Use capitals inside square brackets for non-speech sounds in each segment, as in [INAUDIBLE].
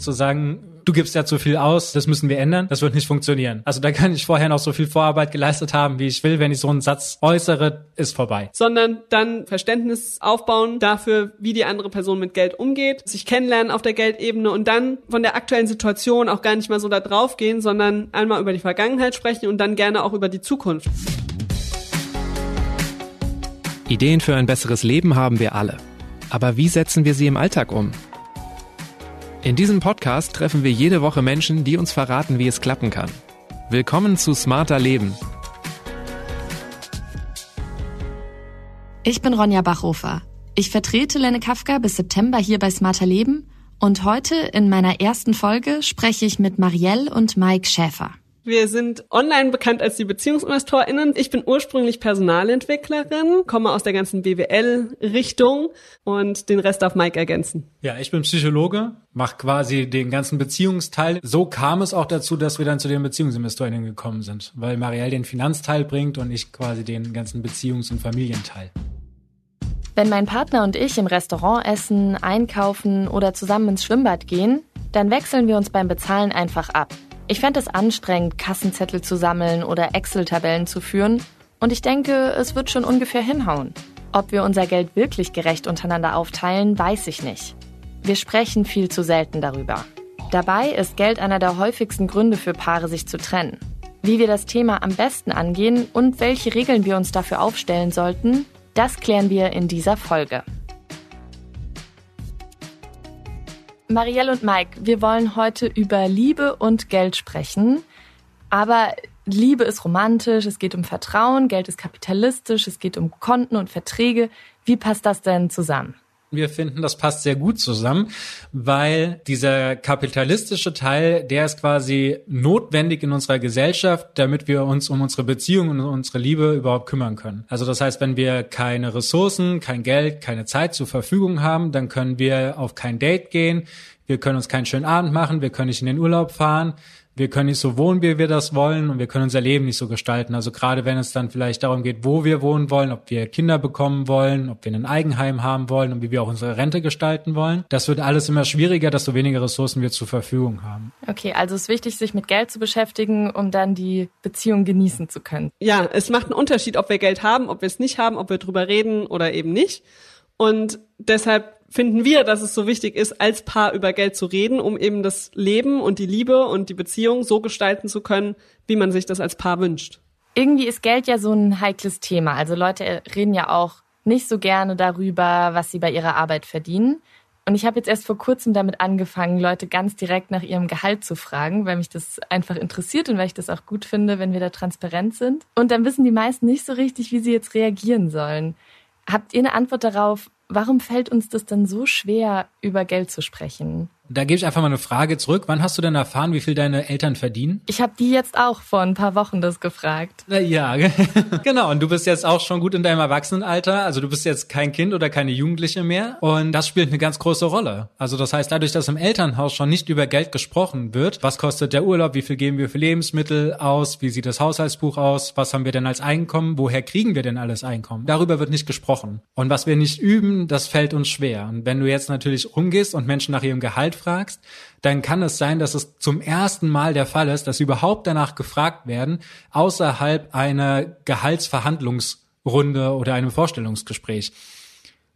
zu sagen, du gibst ja zu viel aus, das müssen wir ändern, das wird nicht funktionieren. Also da kann ich vorher noch so viel Vorarbeit geleistet haben, wie ich will, wenn ich so einen Satz äußere, ist vorbei. Sondern dann Verständnis aufbauen dafür, wie die andere Person mit Geld umgeht, sich kennenlernen auf der Geldebene und dann von der aktuellen Situation auch gar nicht mal so da drauf gehen, sondern einmal über die Vergangenheit sprechen und dann gerne auch über die Zukunft. Ideen für ein besseres Leben haben wir alle. Aber wie setzen wir sie im Alltag um? In diesem Podcast treffen wir jede Woche Menschen, die uns verraten, wie es klappen kann. Willkommen zu Smarter Leben. Ich bin Ronja Bachhofer. Ich vertrete Lenne Kafka bis September hier bei Smarter Leben und heute in meiner ersten Folge spreche ich mit Marielle und Mike Schäfer. Wir sind online bekannt als die BeziehungsinvestorInnen. Ich bin ursprünglich Personalentwicklerin, komme aus der ganzen BWL-Richtung und den Rest darf Mike ergänzen. Ja, ich bin Psychologe, mache quasi den ganzen Beziehungsteil. So kam es auch dazu, dass wir dann zu den BeziehungsinvestorInnen gekommen sind, weil Marielle den Finanzteil bringt und ich quasi den ganzen Beziehungs- und Familienteil. Wenn mein Partner und ich im Restaurant essen, einkaufen oder zusammen ins Schwimmbad gehen, dann wechseln wir uns beim Bezahlen einfach ab. Ich fände es anstrengend, Kassenzettel zu sammeln oder Excel-Tabellen zu führen. Und ich denke, es wird schon ungefähr hinhauen. Ob wir unser Geld wirklich gerecht untereinander aufteilen, weiß ich nicht. Wir sprechen viel zu selten darüber. Dabei ist Geld einer der häufigsten Gründe für Paare, sich zu trennen. Wie wir das Thema am besten angehen und welche Regeln wir uns dafür aufstellen sollten, das klären wir in dieser Folge. Marielle und Mike, wir wollen heute über Liebe und Geld sprechen. Aber Liebe ist romantisch, es geht um Vertrauen, Geld ist kapitalistisch, es geht um Konten und Verträge. Wie passt das denn zusammen? Wir finden, das passt sehr gut zusammen, weil dieser kapitalistische Teil, der ist quasi notwendig in unserer Gesellschaft, damit wir uns um unsere Beziehung und unsere Liebe überhaupt kümmern können. Also das heißt, wenn wir keine Ressourcen, kein Geld, keine Zeit zur Verfügung haben, dann können wir auf kein Date gehen, wir können uns keinen schönen Abend machen, wir können nicht in den Urlaub fahren, wir können nicht so wohnen, wie wir das wollen und wir können unser Leben nicht so gestalten. Also gerade wenn es dann vielleicht darum geht, wo wir wohnen wollen, ob wir Kinder bekommen wollen, ob wir ein Eigenheim haben wollen und wie wir auch unsere Rente gestalten wollen, das wird alles immer schwieriger, desto weniger Ressourcen wir zur Verfügung haben. Okay, also es ist wichtig, sich mit Geld zu beschäftigen, um dann die Beziehung genießen zu können. Ja, es macht einen Unterschied, ob wir Geld haben, ob wir es nicht haben, ob wir drüber reden oder eben nicht. Und deshalb finden wir, dass es so wichtig ist, als Paar über Geld zu reden, um eben das Leben und die Liebe und die Beziehung so gestalten zu können, wie man sich das als Paar wünscht. Irgendwie ist Geld ja so ein heikles Thema. Also Leute reden ja auch nicht so gerne darüber, was sie bei ihrer Arbeit verdienen. Und ich habe jetzt erst vor kurzem damit angefangen, Leute ganz direkt nach ihrem Gehalt zu fragen, weil mich das einfach interessiert und weil ich das auch gut finde, wenn wir da transparent sind. Und dann wissen die meisten nicht so richtig, wie sie jetzt reagieren sollen. Habt ihr eine Antwort darauf, warum fällt uns das denn so schwer, über Geld zu sprechen? Da gebe ich einfach mal eine Frage zurück. Wann hast du denn erfahren, wie viel deine Eltern verdienen? Ich habe die jetzt auch vor ein paar Wochen das gefragt. Ja, [LAUGHS] genau. Und du bist jetzt auch schon gut in deinem Erwachsenenalter. Also du bist jetzt kein Kind oder keine Jugendliche mehr. Und das spielt eine ganz große Rolle. Also das heißt, dadurch, dass im Elternhaus schon nicht über Geld gesprochen wird, was kostet der Urlaub, wie viel geben wir für Lebensmittel aus, wie sieht das Haushaltsbuch aus, was haben wir denn als Einkommen, woher kriegen wir denn alles Einkommen? Darüber wird nicht gesprochen. Und was wir nicht üben, das fällt uns schwer. Und wenn du jetzt natürlich umgehst und Menschen nach ihrem Gehalt fragst, dann kann es sein, dass es zum ersten Mal der Fall ist, dass sie überhaupt danach gefragt werden, außerhalb einer Gehaltsverhandlungsrunde oder einem Vorstellungsgespräch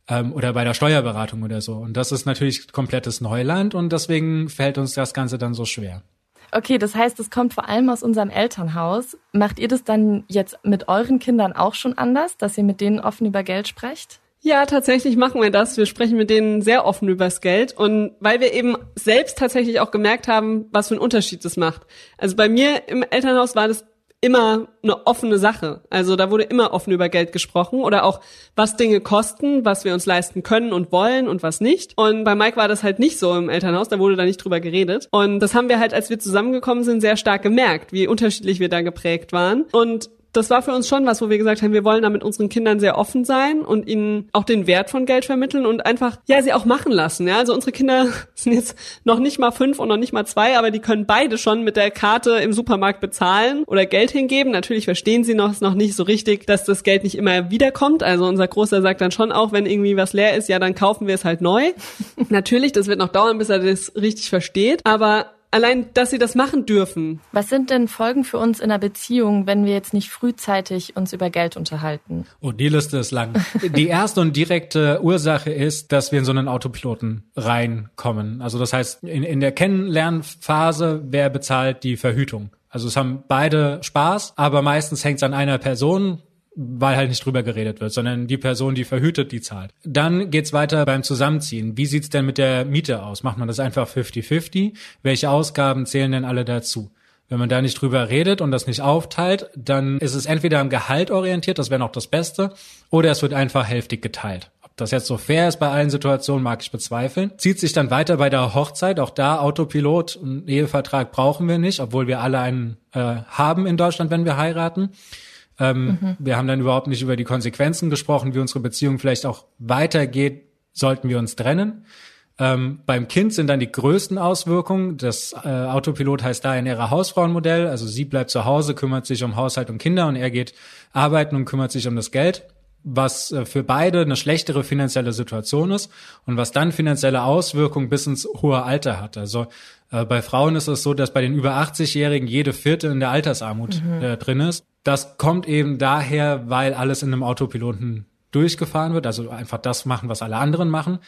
ähm, oder bei der Steuerberatung oder so. Und das ist natürlich komplettes Neuland und deswegen fällt uns das Ganze dann so schwer. Okay, das heißt, es kommt vor allem aus unserem Elternhaus. Macht ihr das dann jetzt mit euren Kindern auch schon anders, dass ihr mit denen offen über Geld sprecht? Ja, tatsächlich machen wir das. Wir sprechen mit denen sehr offen übers Geld und weil wir eben selbst tatsächlich auch gemerkt haben, was für einen Unterschied das macht. Also bei mir im Elternhaus war das immer eine offene Sache. Also da wurde immer offen über Geld gesprochen oder auch, was Dinge kosten, was wir uns leisten können und wollen und was nicht. Und bei Mike war das halt nicht so im Elternhaus, da wurde da nicht drüber geredet. Und das haben wir halt, als wir zusammengekommen sind, sehr stark gemerkt, wie unterschiedlich wir da geprägt waren. Und das war für uns schon was, wo wir gesagt haben, wir wollen da mit unseren Kindern sehr offen sein und ihnen auch den Wert von Geld vermitteln und einfach, ja, sie auch machen lassen. Ja, also unsere Kinder [LAUGHS] sind jetzt noch nicht mal fünf und noch nicht mal zwei, aber die können beide schon mit der Karte im Supermarkt bezahlen oder Geld hingeben. Natürlich verstehen sie noch, noch nicht so richtig, dass das Geld nicht immer wiederkommt. Also unser Großer sagt dann schon auch, wenn irgendwie was leer ist, ja, dann kaufen wir es halt neu. [LAUGHS] Natürlich, das wird noch dauern, bis er das richtig versteht. Aber allein, dass sie das machen dürfen. Was sind denn Folgen für uns in einer Beziehung, wenn wir jetzt nicht frühzeitig uns über Geld unterhalten? Oh, die Liste ist lang. die erste und direkte Ursache ist, dass wir in so einen Autopiloten reinkommen. Also das heißt, in, in der Kennenlernphase, wer bezahlt die Verhütung? Also es haben beide Spaß, aber meistens hängt es an einer Person weil halt nicht drüber geredet wird, sondern die Person, die verhütet, die zahlt. Dann geht's weiter beim Zusammenziehen. Wie sieht's denn mit der Miete aus? Macht man das einfach 50-50? Welche Ausgaben zählen denn alle dazu? Wenn man da nicht drüber redet und das nicht aufteilt, dann ist es entweder am Gehalt orientiert, das wäre noch das Beste, oder es wird einfach hälftig geteilt. Ob das jetzt so fair ist bei allen Situationen, mag ich bezweifeln. Zieht sich dann weiter bei der Hochzeit, auch da Autopilot und Ehevertrag brauchen wir nicht, obwohl wir alle einen äh, haben in Deutschland, wenn wir heiraten. Ähm, mhm. Wir haben dann überhaupt nicht über die Konsequenzen gesprochen, wie unsere Beziehung vielleicht auch weitergeht, sollten wir uns trennen. Ähm, beim Kind sind dann die größten Auswirkungen. Das äh, Autopilot heißt da ein ihrer Hausfrauenmodell. Also sie bleibt zu Hause, kümmert sich um Haushalt und Kinder und er geht arbeiten und kümmert sich um das Geld, was äh, für beide eine schlechtere finanzielle Situation ist und was dann finanzielle Auswirkungen bis ins hohe Alter hat. Also äh, bei Frauen ist es so, dass bei den über 80-Jährigen jede vierte in der Altersarmut mhm. äh, drin ist. Das kommt eben daher, weil alles in einem Autopiloten durchgefahren wird, also einfach das machen, was alle anderen machen.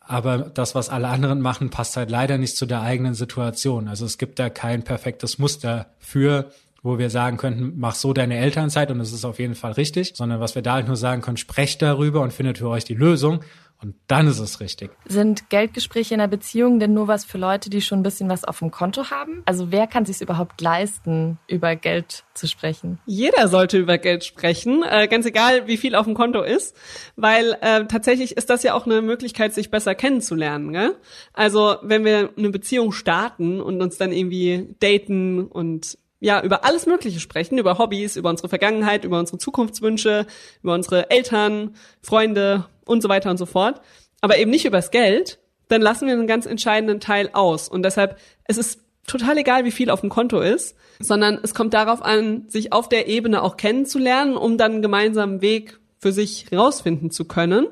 Aber das, was alle anderen machen, passt halt leider nicht zu der eigenen Situation. Also es gibt da kein perfektes Muster für, wo wir sagen könnten, mach so deine Elternzeit und es ist auf jeden Fall richtig, sondern was wir da halt nur sagen können, sprecht darüber und findet für euch die Lösung. Und dann ist es richtig. Sind Geldgespräche in einer Beziehung denn nur was für Leute, die schon ein bisschen was auf dem Konto haben? Also wer kann sich überhaupt leisten, über Geld zu sprechen? Jeder sollte über Geld sprechen, äh, ganz egal, wie viel auf dem Konto ist, weil äh, tatsächlich ist das ja auch eine Möglichkeit, sich besser kennenzulernen. Gell? Also wenn wir eine Beziehung starten und uns dann irgendwie daten und ja, über alles Mögliche sprechen, über Hobbys, über unsere Vergangenheit, über unsere Zukunftswünsche, über unsere Eltern, Freunde und so weiter und so fort, aber eben nicht übers Geld, dann lassen wir einen ganz entscheidenden Teil aus. Und deshalb, es ist total egal, wie viel auf dem Konto ist, sondern es kommt darauf an, sich auf der Ebene auch kennenzulernen, um dann einen gemeinsamen Weg für sich rausfinden zu können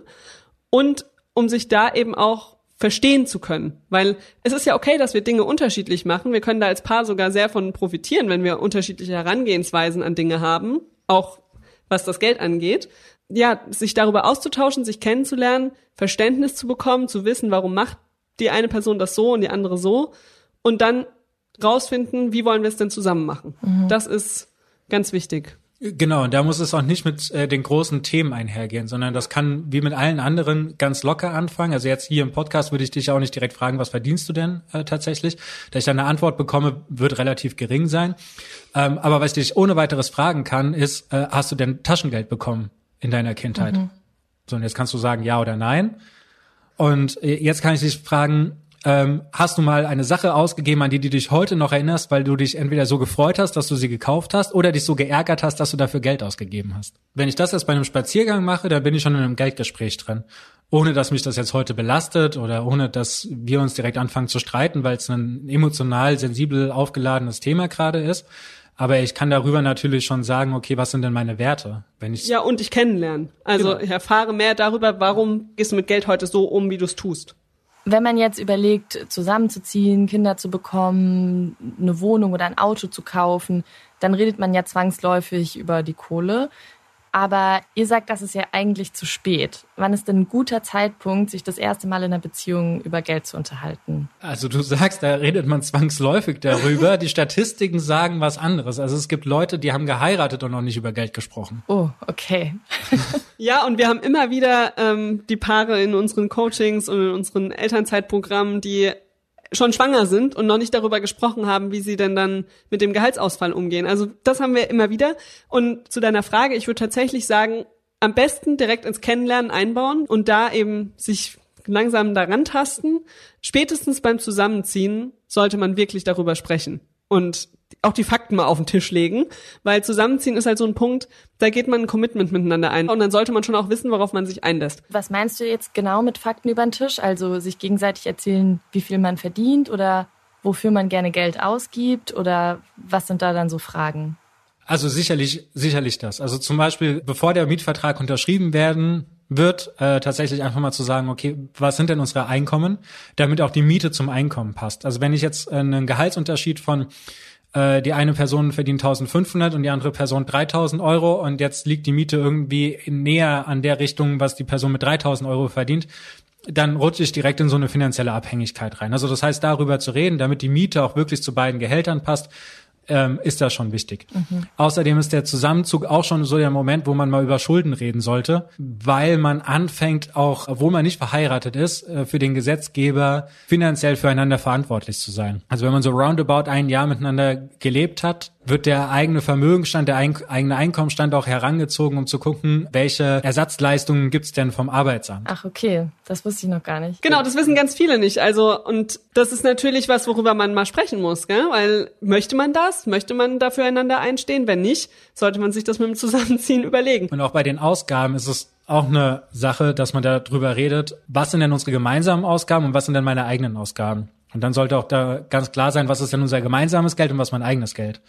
und um sich da eben auch verstehen zu können. Weil es ist ja okay, dass wir Dinge unterschiedlich machen. Wir können da als Paar sogar sehr von profitieren, wenn wir unterschiedliche Herangehensweisen an Dinge haben, auch was das Geld angeht ja, sich darüber auszutauschen, sich kennenzulernen, Verständnis zu bekommen, zu wissen, warum macht die eine Person das so und die andere so und dann rausfinden, wie wollen wir es denn zusammen machen. Mhm. Das ist ganz wichtig. Genau, und da muss es auch nicht mit äh, den großen Themen einhergehen, sondern das kann wie mit allen anderen ganz locker anfangen. Also jetzt hier im Podcast würde ich dich auch nicht direkt fragen, was verdienst du denn äh, tatsächlich? Da ich dann eine Antwort bekomme, wird relativ gering sein. Ähm, aber was ich dich ohne weiteres fragen kann, ist, äh, hast du denn Taschengeld bekommen? in deiner Kindheit? Mhm. So, und jetzt kannst du sagen ja oder nein. Und äh, jetzt kann ich dich fragen, ähm, hast du mal eine Sache ausgegeben, an die du dich heute noch erinnerst, weil du dich entweder so gefreut hast, dass du sie gekauft hast, oder dich so geärgert hast, dass du dafür Geld ausgegeben hast? Wenn ich das jetzt bei einem Spaziergang mache, dann bin ich schon in einem Geldgespräch drin. Ohne dass mich das jetzt heute belastet oder ohne dass wir uns direkt anfangen zu streiten, weil es ein emotional sensibel aufgeladenes Thema gerade ist. Aber ich kann darüber natürlich schon sagen, okay, was sind denn meine Werte? Wenn ich ja, und ich kennenlernen. Also genau. ich erfahre mehr darüber, warum gehst du mit Geld heute so um, wie du es tust. Wenn man jetzt überlegt, zusammenzuziehen, Kinder zu bekommen, eine Wohnung oder ein Auto zu kaufen, dann redet man ja zwangsläufig über die Kohle. Aber ihr sagt, das ist ja eigentlich zu spät. Wann ist denn ein guter Zeitpunkt, sich das erste Mal in einer Beziehung über Geld zu unterhalten? Also du sagst, da redet man zwangsläufig darüber. [LAUGHS] die Statistiken sagen was anderes. Also es gibt Leute, die haben geheiratet und noch nicht über Geld gesprochen. Oh, okay. [LAUGHS] ja, und wir haben immer wieder ähm, die Paare in unseren Coachings und in unseren Elternzeitprogrammen, die schon schwanger sind und noch nicht darüber gesprochen haben, wie sie denn dann mit dem Gehaltsausfall umgehen. Also das haben wir immer wieder. Und zu deiner Frage, ich würde tatsächlich sagen, am besten direkt ins Kennenlernen einbauen und da eben sich langsam daran tasten. Spätestens beim Zusammenziehen sollte man wirklich darüber sprechen. Und auch die Fakten mal auf den Tisch legen, weil zusammenziehen ist halt so ein Punkt, da geht man ein Commitment miteinander ein und dann sollte man schon auch wissen, worauf man sich einlässt. Was meinst du jetzt genau mit Fakten über den Tisch? Also sich gegenseitig erzählen, wie viel man verdient oder wofür man gerne Geld ausgibt oder was sind da dann so Fragen? Also sicherlich, sicherlich das. Also zum Beispiel, bevor der Mietvertrag unterschrieben werden wird, äh, tatsächlich einfach mal zu sagen, okay, was sind denn unsere Einkommen, damit auch die Miete zum Einkommen passt. Also wenn ich jetzt einen Gehaltsunterschied von äh, die eine Person verdient 1500 und die andere Person 3000 Euro und jetzt liegt die Miete irgendwie näher an der Richtung, was die Person mit 3000 Euro verdient, dann rutsche ich direkt in so eine finanzielle Abhängigkeit rein. Also das heißt, darüber zu reden, damit die Miete auch wirklich zu beiden Gehältern passt, ähm, ist das schon wichtig. Mhm. Außerdem ist der Zusammenzug auch schon so der Moment, wo man mal über Schulden reden sollte, weil man anfängt auch, obwohl man nicht verheiratet ist, äh, für den Gesetzgeber finanziell füreinander verantwortlich zu sein. Also wenn man so roundabout ein Jahr miteinander gelebt hat, wird der eigene Vermögensstand, der eigene Einkommensstand auch herangezogen, um zu gucken, welche Ersatzleistungen gibt's denn vom Arbeitsamt. Ach, okay. Das wusste ich noch gar nicht. Genau, das wissen ganz viele nicht. Also, und das ist natürlich was, worüber man mal sprechen muss, gell? Weil möchte man das? Möchte man dafür einander einstehen? Wenn nicht, sollte man sich das mit dem Zusammenziehen [LAUGHS] überlegen. Und auch bei den Ausgaben ist es auch eine Sache, dass man darüber redet, was sind denn unsere gemeinsamen Ausgaben und was sind denn meine eigenen Ausgaben? Und dann sollte auch da ganz klar sein, was ist denn unser gemeinsames Geld und was mein eigenes Geld.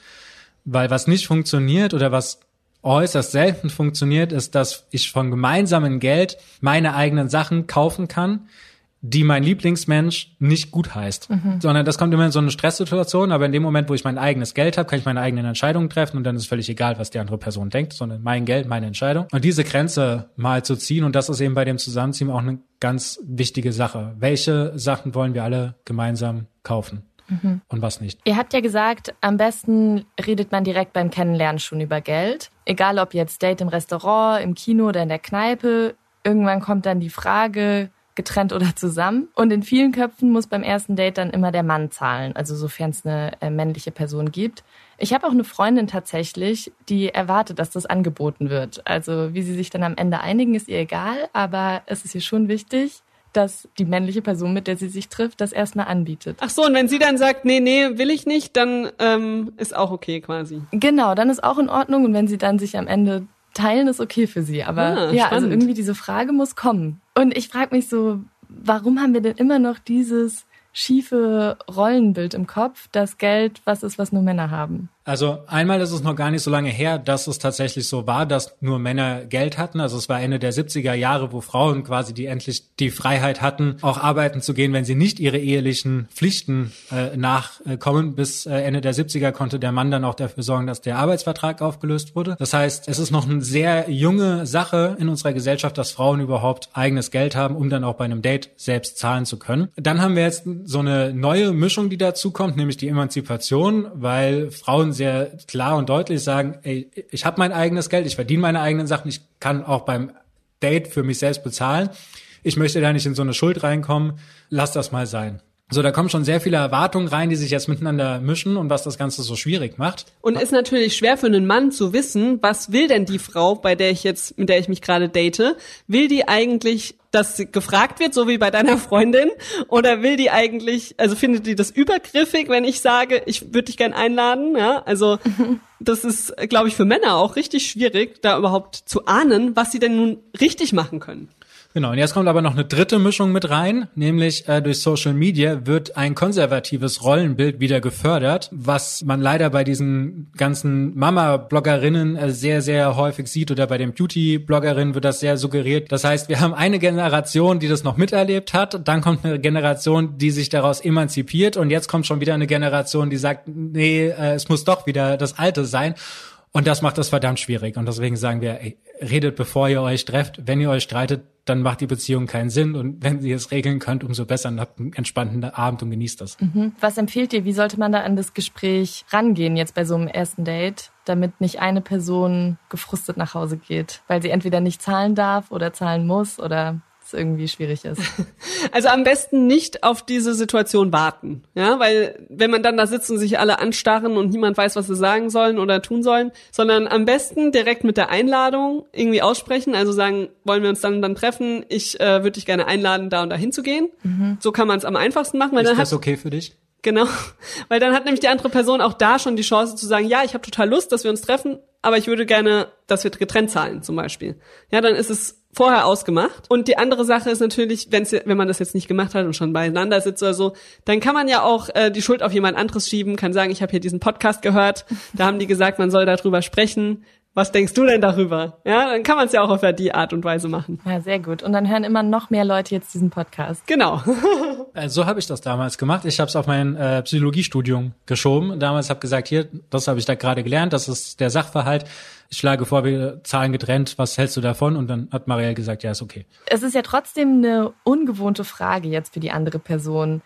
Weil was nicht funktioniert oder was äußerst selten funktioniert, ist, dass ich von gemeinsamen Geld meine eigenen Sachen kaufen kann, die mein Lieblingsmensch nicht gut heißt. Mhm. Sondern das kommt immer in so eine Stresssituation, aber in dem Moment, wo ich mein eigenes Geld habe, kann ich meine eigenen Entscheidungen treffen und dann ist völlig egal, was die andere Person denkt, sondern mein Geld, meine Entscheidung. Und diese Grenze mal zu ziehen, und das ist eben bei dem Zusammenziehen auch eine ganz wichtige Sache. Welche Sachen wollen wir alle gemeinsam kaufen? Mhm. und was nicht. Ihr habt ja gesagt, am besten redet man direkt beim Kennenlernen schon über Geld. Egal ob jetzt Date im Restaurant, im Kino oder in der Kneipe. Irgendwann kommt dann die Frage, getrennt oder zusammen. Und in vielen Köpfen muss beim ersten Date dann immer der Mann zahlen, also sofern es eine äh, männliche Person gibt. Ich habe auch eine Freundin tatsächlich, die erwartet, dass das angeboten wird. Also wie sie sich dann am Ende einigen, ist ihr egal, aber es ist ihr schon wichtig, dass die männliche Person, mit der sie sich trifft, das erstmal anbietet. Ach so, und wenn sie dann sagt, nee, nee, will ich nicht, dann ähm, ist auch okay quasi. Genau, dann ist auch in Ordnung. Und wenn sie dann sich am Ende teilen, ist okay für sie. Aber ah, ja, also irgendwie diese Frage muss kommen. Und ich frage mich so, warum haben wir denn immer noch dieses schiefe Rollenbild im Kopf, dass Geld was ist, was nur Männer haben? Also einmal ist es noch gar nicht so lange her, dass es tatsächlich so war, dass nur Männer Geld hatten. Also es war Ende der 70er Jahre, wo Frauen quasi die endlich die Freiheit hatten, auch arbeiten zu gehen, wenn sie nicht ihre ehelichen Pflichten äh, nachkommen. Bis äh, Ende der 70er konnte der Mann dann auch dafür sorgen, dass der Arbeitsvertrag aufgelöst wurde. Das heißt, es ist noch eine sehr junge Sache in unserer Gesellschaft, dass Frauen überhaupt eigenes Geld haben, um dann auch bei einem Date selbst zahlen zu können. Dann haben wir jetzt so eine neue Mischung, die dazu kommt, nämlich die Emanzipation, weil Frauen sehr klar und deutlich sagen, ey, ich habe mein eigenes Geld, ich verdiene meine eigenen Sachen, ich kann auch beim Date für mich selbst bezahlen. Ich möchte da nicht in so eine Schuld reinkommen. Lass das mal sein. So, da kommen schon sehr viele Erwartungen rein, die sich jetzt miteinander mischen und was das Ganze so schwierig macht. Und ist natürlich schwer für einen Mann zu wissen, was will denn die Frau, bei der ich jetzt, mit der ich mich gerade date? Will die eigentlich, dass gefragt wird, so wie bei deiner Freundin? Oder will die eigentlich, also findet die das übergriffig, wenn ich sage, ich würde dich gern einladen? Ja, also, das ist, glaube ich, für Männer auch richtig schwierig, da überhaupt zu ahnen, was sie denn nun richtig machen können. Genau, und jetzt kommt aber noch eine dritte Mischung mit rein, nämlich äh, durch Social Media wird ein konservatives Rollenbild wieder gefördert, was man leider bei diesen ganzen Mama-Bloggerinnen äh, sehr, sehr häufig sieht oder bei den Beauty-Bloggerinnen wird das sehr suggeriert. Das heißt, wir haben eine Generation, die das noch miterlebt hat, dann kommt eine Generation, die sich daraus emanzipiert und jetzt kommt schon wieder eine Generation, die sagt, nee, äh, es muss doch wieder das Alte sein. Und das macht das verdammt schwierig. Und deswegen sagen wir, ey, redet, bevor ihr euch trefft. Wenn ihr euch streitet, dann macht die Beziehung keinen Sinn. Und wenn ihr es regeln könnt, umso besser. Und habt einen entspannten Abend und genießt das. Mhm. Was empfiehlt ihr? Wie sollte man da an das Gespräch rangehen jetzt bei so einem ersten Date, damit nicht eine Person gefrustet nach Hause geht, weil sie entweder nicht zahlen darf oder zahlen muss oder es irgendwie schwierig ist. [LAUGHS] Also am besten nicht auf diese Situation warten, ja, weil wenn man dann da sitzt und sich alle anstarren und niemand weiß, was sie sagen sollen oder tun sollen, sondern am besten direkt mit der Einladung irgendwie aussprechen, also sagen, wollen wir uns dann dann treffen? Ich äh, würde dich gerne einladen, da und da hinzugehen. Mhm. So kann man es am einfachsten machen, weil ist dann das hat, okay für dich? Genau, [LAUGHS] weil dann hat nämlich die andere Person auch da schon die Chance zu sagen, ja, ich habe total Lust, dass wir uns treffen, aber ich würde gerne, dass wir getrennt zahlen zum Beispiel. Ja, dann ist es vorher ausgemacht. Und die andere Sache ist natürlich, wenn's, wenn man das jetzt nicht gemacht hat und schon beieinander sitzt oder so, dann kann man ja auch äh, die Schuld auf jemand anderes schieben, kann sagen, ich habe hier diesen Podcast gehört, da haben die gesagt, man soll darüber sprechen. Was denkst du denn darüber? Ja, dann kann man es ja auch auf die Art und Weise machen. Ja, sehr gut. Und dann hören immer noch mehr Leute jetzt diesen Podcast. Genau. [LAUGHS] Äh, so habe ich das damals gemacht. Ich habe es auf mein äh, Psychologiestudium geschoben. Damals habe gesagt, hier, das habe ich da gerade gelernt, das ist der Sachverhalt. Ich schlage vor, wir zahlen getrennt. Was hältst du davon? Und dann hat Marielle gesagt, ja, ist okay. Es ist ja trotzdem eine ungewohnte Frage jetzt für die andere Person.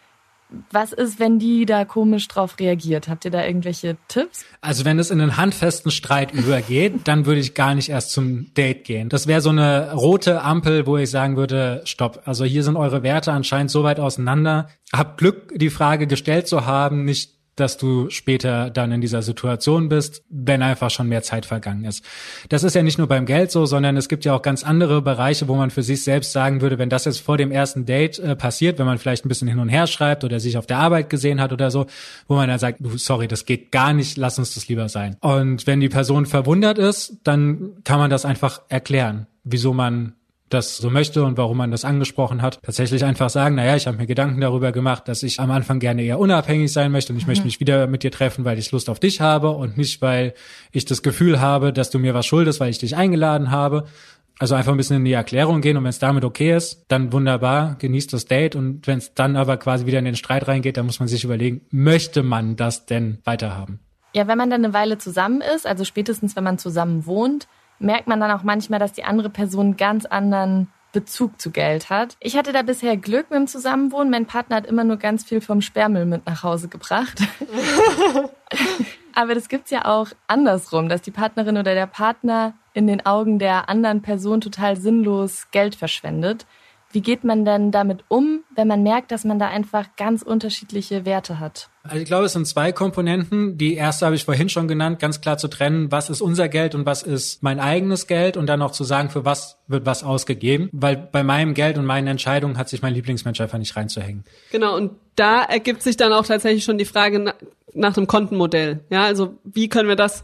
Was ist, wenn die da komisch drauf reagiert? Habt ihr da irgendwelche Tipps? Also wenn es in einen handfesten Streit [LAUGHS] übergeht, dann würde ich gar nicht erst zum Date gehen. Das wäre so eine rote Ampel, wo ich sagen würde, stopp. Also hier sind eure Werte anscheinend so weit auseinander. Habt Glück, die Frage gestellt zu haben, nicht dass du später dann in dieser Situation bist, wenn einfach schon mehr Zeit vergangen ist. Das ist ja nicht nur beim Geld so, sondern es gibt ja auch ganz andere Bereiche, wo man für sich selbst sagen würde, wenn das jetzt vor dem ersten Date äh, passiert, wenn man vielleicht ein bisschen hin und her schreibt oder sich auf der Arbeit gesehen hat oder so, wo man dann sagt, du, sorry, das geht gar nicht, lass uns das lieber sein. Und wenn die Person verwundert ist, dann kann man das einfach erklären, wieso man das so möchte und warum man das angesprochen hat. Tatsächlich einfach sagen, naja, ich habe mir Gedanken darüber gemacht, dass ich am Anfang gerne eher unabhängig sein möchte und ich mhm. möchte mich wieder mit dir treffen, weil ich Lust auf dich habe und nicht, weil ich das Gefühl habe, dass du mir was schuldest, weil ich dich eingeladen habe. Also einfach ein bisschen in die Erklärung gehen und wenn es damit okay ist, dann wunderbar, genießt das Date und wenn es dann aber quasi wieder in den Streit reingeht, dann muss man sich überlegen, möchte man das denn weiterhaben? Ja, wenn man dann eine Weile zusammen ist, also spätestens wenn man zusammen wohnt, merkt man dann auch manchmal, dass die andere Person einen ganz anderen Bezug zu Geld hat. Ich hatte da bisher Glück mit dem Zusammenwohnen. Mein Partner hat immer nur ganz viel vom Sperrmüll mit nach Hause gebracht. [LAUGHS] Aber das gibt's ja auch andersrum, dass die Partnerin oder der Partner in den Augen der anderen Person total sinnlos Geld verschwendet. Wie geht man denn damit um, wenn man merkt, dass man da einfach ganz unterschiedliche Werte hat? Also ich glaube, es sind zwei Komponenten. Die erste habe ich vorhin schon genannt, ganz klar zu trennen, was ist unser Geld und was ist mein eigenes Geld und dann auch zu sagen, für was wird was ausgegeben. Weil bei meinem Geld und meinen Entscheidungen hat sich mein Lieblingsmensch einfach nicht reinzuhängen. Genau, und da ergibt sich dann auch tatsächlich schon die Frage nach dem Kontenmodell. Ja, also wie können wir das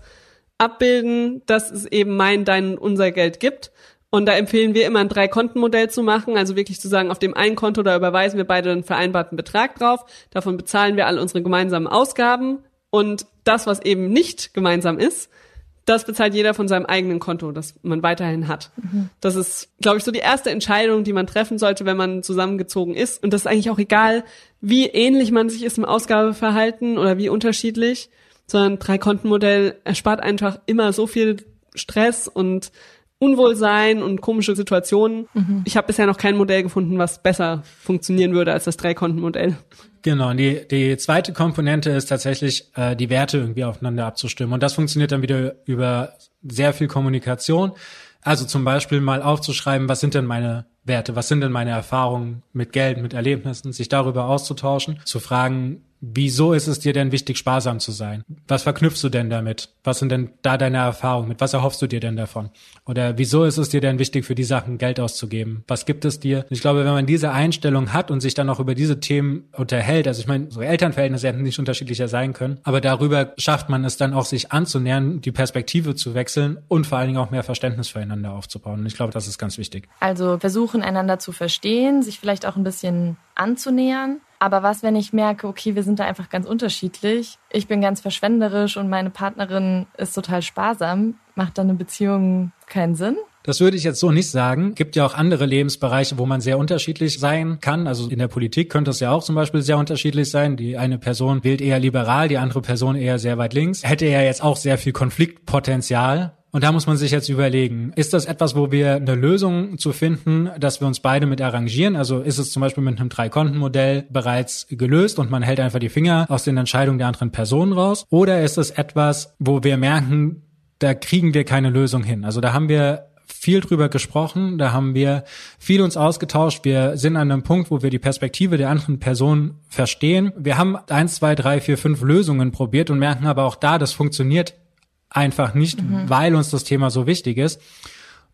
abbilden, dass es eben mein, dein, unser Geld gibt? Und da empfehlen wir immer ein Drei-Konten-Modell zu machen, also wirklich zu sagen, auf dem einen Konto, da überweisen wir beide einen vereinbarten Betrag drauf, davon bezahlen wir alle unsere gemeinsamen Ausgaben und das, was eben nicht gemeinsam ist, das bezahlt jeder von seinem eigenen Konto, das man weiterhin hat. Mhm. Das ist, glaube ich, so die erste Entscheidung, die man treffen sollte, wenn man zusammengezogen ist. Und das ist eigentlich auch egal, wie ähnlich man sich ist im Ausgabeverhalten oder wie unterschiedlich, sondern Drei-Konten-Modell erspart einfach immer so viel Stress und Unwohlsein und komische Situationen. Mhm. Ich habe bisher noch kein Modell gefunden, was besser funktionieren würde als das Dreikontenmodell. Genau, und die, die zweite Komponente ist tatsächlich, äh, die Werte irgendwie aufeinander abzustimmen. Und das funktioniert dann wieder über sehr viel Kommunikation. Also zum Beispiel mal aufzuschreiben, was sind denn meine Werte, was sind denn meine Erfahrungen mit Geld, mit Erlebnissen, sich darüber auszutauschen, zu fragen, Wieso ist es dir denn wichtig, sparsam zu sein? Was verknüpfst du denn damit? Was sind denn da deine Erfahrungen mit? Was erhoffst du dir denn davon? Oder wieso ist es dir denn wichtig, für die Sachen Geld auszugeben? Was gibt es dir? Ich glaube, wenn man diese Einstellung hat und sich dann auch über diese Themen unterhält, also ich meine, so Elternverhältnisse hätten nicht unterschiedlicher sein können, aber darüber schafft man es dann auch, sich anzunähern, die Perspektive zu wechseln und vor allen Dingen auch mehr Verständnis füreinander aufzubauen. Und ich glaube, das ist ganz wichtig. Also versuchen, einander zu verstehen, sich vielleicht auch ein bisschen anzunähern aber was, wenn ich merke, okay, wir sind da einfach ganz unterschiedlich. Ich bin ganz verschwenderisch und meine Partnerin ist total sparsam. Macht dann eine Beziehung keinen Sinn? Das würde ich jetzt so nicht sagen. Gibt ja auch andere Lebensbereiche, wo man sehr unterschiedlich sein kann. Also in der Politik könnte es ja auch zum Beispiel sehr unterschiedlich sein. Die eine Person wählt eher liberal, die andere Person eher sehr weit links. Hätte ja jetzt auch sehr viel Konfliktpotenzial. Und da muss man sich jetzt überlegen, ist das etwas, wo wir eine Lösung zu finden, dass wir uns beide mit arrangieren? Also ist es zum Beispiel mit einem Drei-Konten-Modell bereits gelöst und man hält einfach die Finger aus den Entscheidungen der anderen Personen raus? Oder ist es etwas, wo wir merken, da kriegen wir keine Lösung hin? Also da haben wir viel drüber gesprochen, da haben wir viel uns ausgetauscht. Wir sind an einem Punkt, wo wir die Perspektive der anderen Person verstehen. Wir haben eins, zwei, drei, vier, fünf Lösungen probiert und merken aber auch da, das funktioniert einfach nicht, mhm. weil uns das Thema so wichtig ist.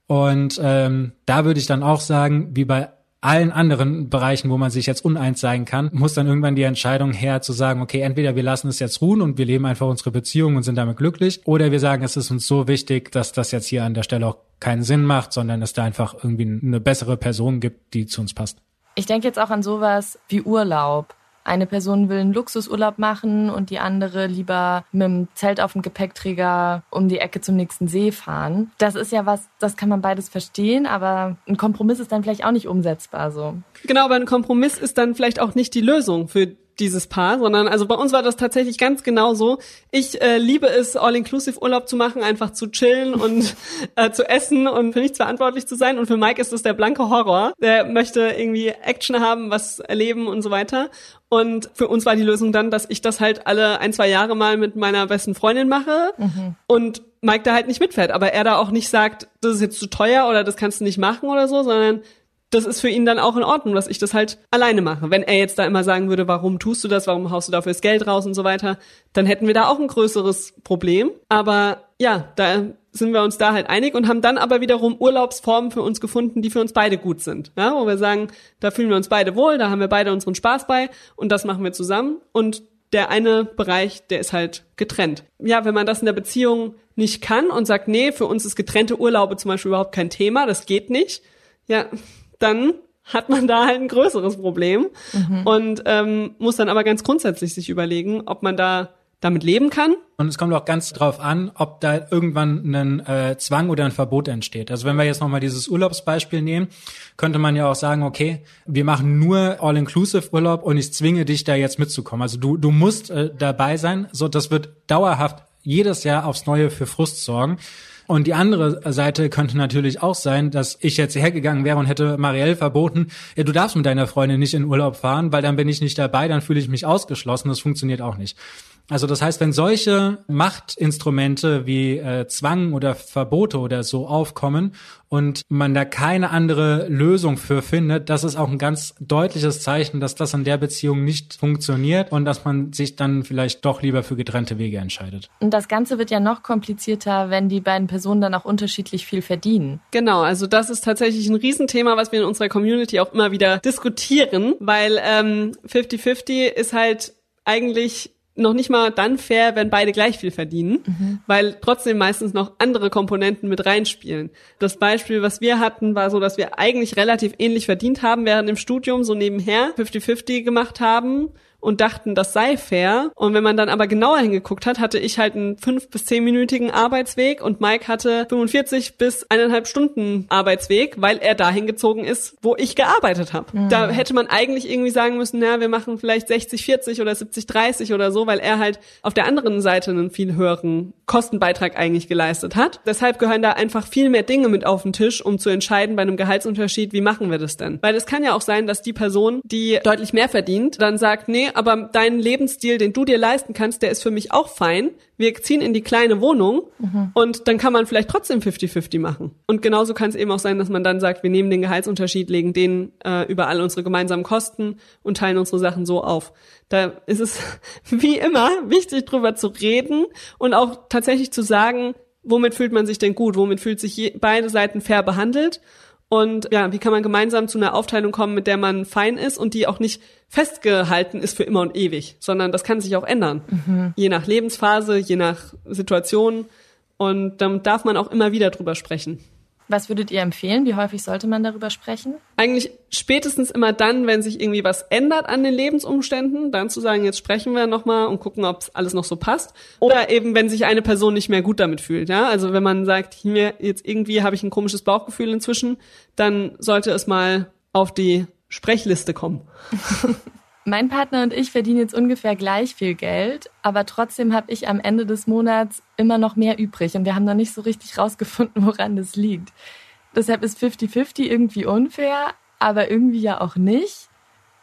Und ähm, da würde ich dann auch sagen, wie bei allen anderen Bereichen, wo man sich jetzt uneins sein kann, muss dann irgendwann die Entscheidung her zu sagen, okay, entweder wir lassen es jetzt ruhen und wir leben einfach unsere Beziehung und sind damit glücklich, oder wir sagen, es ist uns so wichtig, dass das jetzt hier an der Stelle auch keinen Sinn macht, sondern es da einfach irgendwie eine bessere Person gibt, die zu uns passt. Ich denke jetzt auch an sowas wie Urlaub. Eine Person will einen Luxusurlaub machen und die andere lieber mit dem Zelt auf dem Gepäckträger um die Ecke zum nächsten See fahren. Das ist ja was, das kann man beides verstehen, aber ein Kompromiss ist dann vielleicht auch nicht umsetzbar so. Genau, aber ein Kompromiss ist dann vielleicht auch nicht die Lösung für dieses Paar, sondern also bei uns war das tatsächlich ganz genau so. Ich äh, liebe es, All-Inclusive-Urlaub zu machen, einfach zu chillen und [LAUGHS] äh, zu essen und für nichts verantwortlich zu sein. Und für Mike ist es der blanke Horror. Der möchte irgendwie Action haben, was erleben und so weiter. Und für uns war die Lösung dann, dass ich das halt alle ein, zwei Jahre mal mit meiner besten Freundin mache mhm. und Mike da halt nicht mitfährt. Aber er da auch nicht sagt, das ist jetzt zu teuer oder das kannst du nicht machen oder so, sondern das ist für ihn dann auch in Ordnung, dass ich das halt alleine mache. Wenn er jetzt da immer sagen würde, warum tust du das, warum haust du dafür das Geld raus und so weiter, dann hätten wir da auch ein größeres Problem. Aber ja, da sind wir uns da halt einig und haben dann aber wiederum Urlaubsformen für uns gefunden, die für uns beide gut sind. Ja, wo wir sagen, da fühlen wir uns beide wohl, da haben wir beide unseren Spaß bei und das machen wir zusammen. Und der eine Bereich, der ist halt getrennt. Ja, wenn man das in der Beziehung nicht kann und sagt, nee, für uns ist getrennte Urlaube zum Beispiel überhaupt kein Thema, das geht nicht, ja, dann hat man da halt ein größeres Problem mhm. und ähm, muss dann aber ganz grundsätzlich sich überlegen, ob man da damit leben kann. Und es kommt auch ganz drauf an, ob da irgendwann ein äh, Zwang oder ein Verbot entsteht. Also wenn wir jetzt nochmal dieses Urlaubsbeispiel nehmen, könnte man ja auch sagen, okay, wir machen nur All-Inclusive-Urlaub und ich zwinge dich da jetzt mitzukommen. Also du, du musst äh, dabei sein. So, das wird dauerhaft jedes Jahr aufs Neue für Frust sorgen. Und die andere Seite könnte natürlich auch sein, dass ich jetzt hergegangen wäre und hätte Marielle verboten, ja, du darfst mit deiner Freundin nicht in Urlaub fahren, weil dann bin ich nicht dabei, dann fühle ich mich ausgeschlossen. Das funktioniert auch nicht. Also das heißt, wenn solche Machtinstrumente wie äh, Zwang oder Verbote oder so aufkommen und man da keine andere Lösung für findet, das ist auch ein ganz deutliches Zeichen, dass das in der Beziehung nicht funktioniert und dass man sich dann vielleicht doch lieber für getrennte Wege entscheidet. Und das Ganze wird ja noch komplizierter, wenn die beiden Personen dann auch unterschiedlich viel verdienen. Genau, also das ist tatsächlich ein Riesenthema, was wir in unserer Community auch immer wieder diskutieren, weil 50-50 ähm, ist halt eigentlich noch nicht mal dann fair, wenn beide gleich viel verdienen, mhm. weil trotzdem meistens noch andere Komponenten mit reinspielen. Das Beispiel, was wir hatten, war so, dass wir eigentlich relativ ähnlich verdient haben während im Studium, so nebenher 50-50 gemacht haben und dachten, das sei fair. Und wenn man dann aber genauer hingeguckt hat, hatte ich halt einen fünf bis zehnminütigen Arbeitsweg und Mike hatte 45 bis eineinhalb Stunden Arbeitsweg, weil er dahin gezogen ist, wo ich gearbeitet habe. Mhm. Da hätte man eigentlich irgendwie sagen müssen, na, wir machen vielleicht 60, 40 oder 70, 30 oder so, weil er halt auf der anderen Seite einen viel höheren Kostenbeitrag eigentlich geleistet hat. Deshalb gehören da einfach viel mehr Dinge mit auf den Tisch, um zu entscheiden bei einem Gehaltsunterschied, wie machen wir das denn? Weil es kann ja auch sein, dass die Person, die deutlich mehr verdient, dann sagt, nee, aber deinen Lebensstil, den du dir leisten kannst, der ist für mich auch fein. Wir ziehen in die kleine Wohnung mhm. und dann kann man vielleicht trotzdem 50-50 machen. Und genauso kann es eben auch sein, dass man dann sagt, wir nehmen den Gehaltsunterschied, legen den äh, über all unsere gemeinsamen Kosten und teilen unsere Sachen so auf. Da ist es [LAUGHS] wie immer wichtig, drüber zu reden und auch tatsächlich zu sagen, womit fühlt man sich denn gut, womit fühlt sich je, beide Seiten fair behandelt und ja, wie kann man gemeinsam zu einer Aufteilung kommen, mit der man fein ist und die auch nicht festgehalten ist für immer und ewig, sondern das kann sich auch ändern. Mhm. Je nach Lebensphase, je nach Situation. Und dann darf man auch immer wieder drüber sprechen. Was würdet ihr empfehlen? Wie häufig sollte man darüber sprechen? Eigentlich spätestens immer dann, wenn sich irgendwie was ändert an den Lebensumständen, dann zu sagen, jetzt sprechen wir nochmal und gucken, ob alles noch so passt. Oder eben, wenn sich eine Person nicht mehr gut damit fühlt. Ja, also wenn man sagt, hier jetzt irgendwie habe ich ein komisches Bauchgefühl inzwischen, dann sollte es mal auf die Sprechliste kommen. [LAUGHS] Mein Partner und ich verdienen jetzt ungefähr gleich viel Geld, aber trotzdem habe ich am Ende des Monats immer noch mehr übrig und wir haben noch nicht so richtig rausgefunden, [LAUGHS] woran das liegt. Deshalb ist 50-50 irgendwie unfair, aber irgendwie ja auch nicht.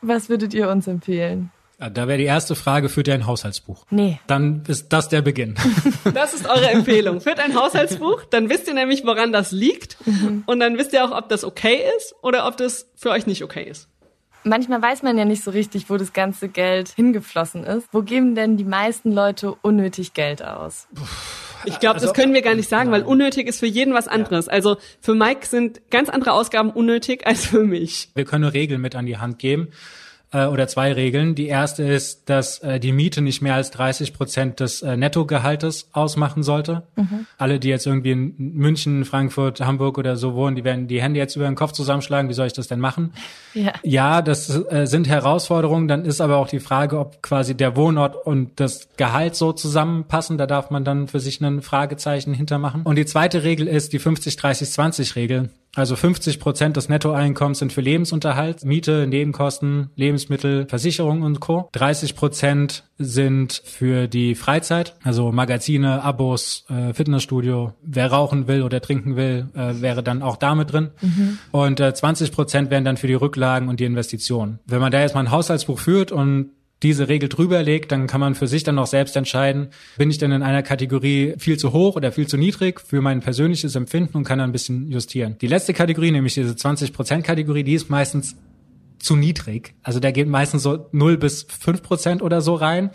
Was würdet ihr uns empfehlen? Da wäre die erste Frage, führt ihr ein Haushaltsbuch? Nee. Dann ist das der Beginn. [LAUGHS] Das ist eure Empfehlung. Führt ein Haushaltsbuch, dann wisst ihr nämlich, woran das liegt. Mhm. Und dann wisst ihr auch, ob das okay ist oder ob das für euch nicht okay ist. Manchmal weiß man ja nicht so richtig, wo das ganze Geld hingeflossen ist. Wo geben denn die meisten Leute unnötig Geld aus? Ich glaube, Also- das können wir gar nicht sagen, weil unnötig ist für jeden was anderes. Also für Mike sind ganz andere Ausgaben unnötig als für mich. Wir können nur Regeln mit an die Hand geben äh, oder zwei Regeln. Die erste ist, dass äh, die Miete nicht mehr als 30 Prozent des äh, Nettogehaltes ausmachen sollte. Alle, die jetzt irgendwie in München, Frankfurt, Hamburg oder so wohnen, die werden die Hände jetzt über den Kopf zusammenschlagen. Wie soll ich das denn machen? Ja. Ja, das äh, sind Herausforderungen. Dann ist aber auch die Frage, ob quasi der Wohnort und das Gehalt so zusammenpassen. Da darf man dann für sich ein Fragezeichen hintermachen. Und die zweite Regel ist die 50-30-20-Regel. Also 50 Prozent des Nettoeinkommens sind für Lebensunterhalt, Miete, Nebenkosten, Lebensmittel, Versicherung und Co. 30 Prozent sind für die Freizeit, also Magazine, Abos, äh, Fitnessstudio. Wer rauchen will oder trinken will, äh, wäre dann auch damit drin. Und äh, 20 Prozent wären dann für die Rücklagen und die Investitionen. Wenn man da jetzt mal ein Haushaltsbuch führt und diese Regel drüber legt, dann kann man für sich dann auch selbst entscheiden, bin ich denn in einer Kategorie viel zu hoch oder viel zu niedrig für mein persönliches Empfinden und kann dann ein bisschen justieren. Die letzte Kategorie, nämlich diese 20% Kategorie, die ist meistens zu niedrig. Also da geht meistens so 0 bis 5 Prozent oder so rein.